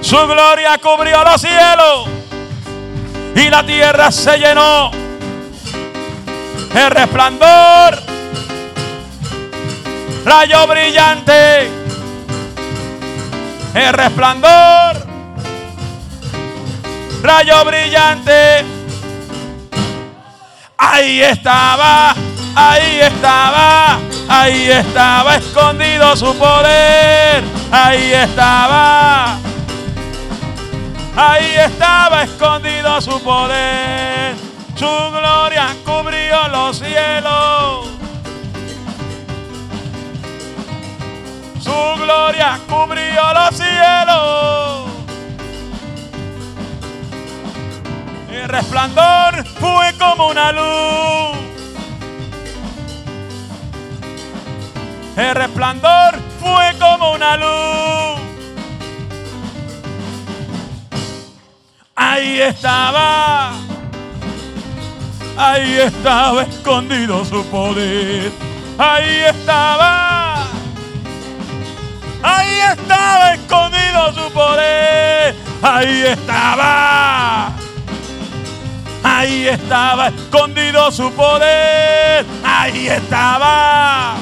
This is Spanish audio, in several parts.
Su gloria cubrió los cielos y la tierra se llenó. El resplandor, rayo brillante, el resplandor, rayo brillante. Ahí estaba, ahí estaba, ahí estaba escondido su poder, ahí estaba. Ahí estaba escondido su poder. Su gloria cubrió los cielos. Su gloria cubrió los cielos. El resplandor fue como una luz. El resplandor fue como una luz. Ahí estaba. Ahí estaba escondido su poder. Ahí estaba. Ahí estaba escondido su poder. Ahí estaba. Ahí estaba escondido su poder. Ahí estaba.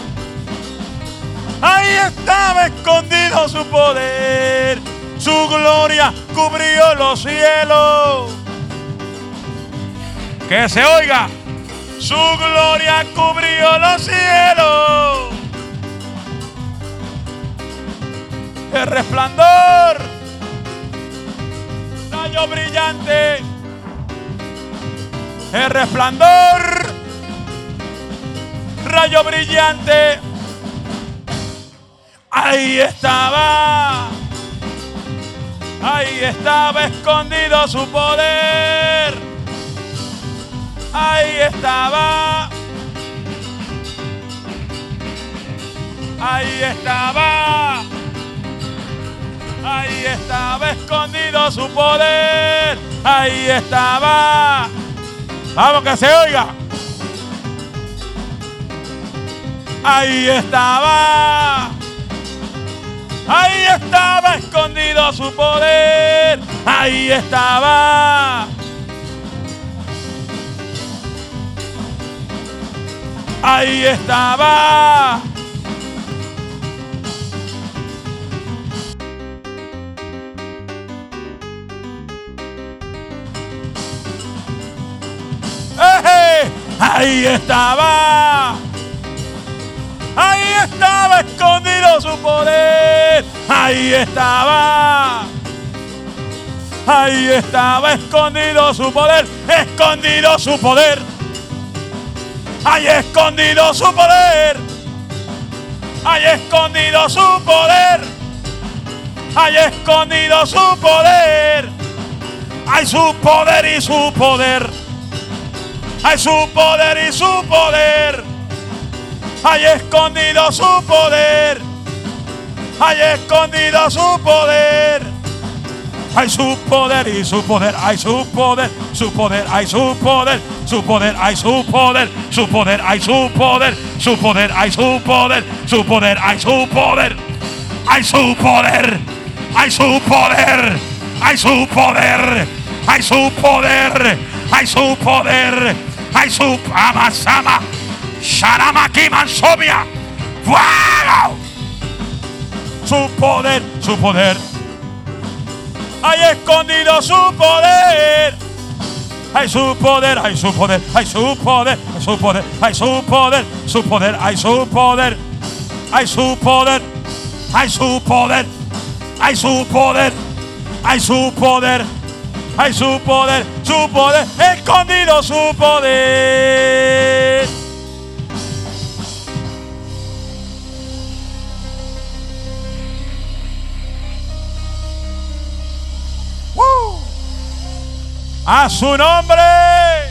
Ahí estaba escondido su poder. Su gloria cubrió los cielos. Que se oiga. Su gloria cubrió los cielos. El resplandor. Rayo brillante. El resplandor. Rayo brillante. Ahí estaba. Ahí estaba escondido su poder. Ahí estaba. Ahí estaba. Ahí estaba escondido su poder. Ahí estaba. Vamos que se oiga. Ahí estaba. Ahí estaba escondido su poder. Ahí estaba. Ahí estaba. Ahí estaba. Ahí estaba escondido su poder. Ahí estaba. Ahí estaba escondido su poder. Escondido su poder. Ahí escondido su poder. Ahí escondido su poder. Ahí escondido su poder. Hay su poder y su poder. Hay su poder y su poder. Hay escondido su poder. Hay escondido su poder. Hay su poder y su poder. Hay su poder, su poder, hay su poder, su poder, hay su poder, su poder, hay su poder, su poder, hay su poder, su poder, hay su poder. Hay su poder. Hay su poder. Hay su poder. Hay su poder. Hay su poder. Hay su amasama. Sharamaki Mansovia. ¡Fuego! Su poder, su poder. Hay escondido su poder. Hay su poder, hay su poder, hay su poder, hay su poder, hay su poder, su poder, hay su poder, hay su poder, hay su poder, hay su poder, hay su poder, hay su poder, su poder, escondido su poder. A su nombre.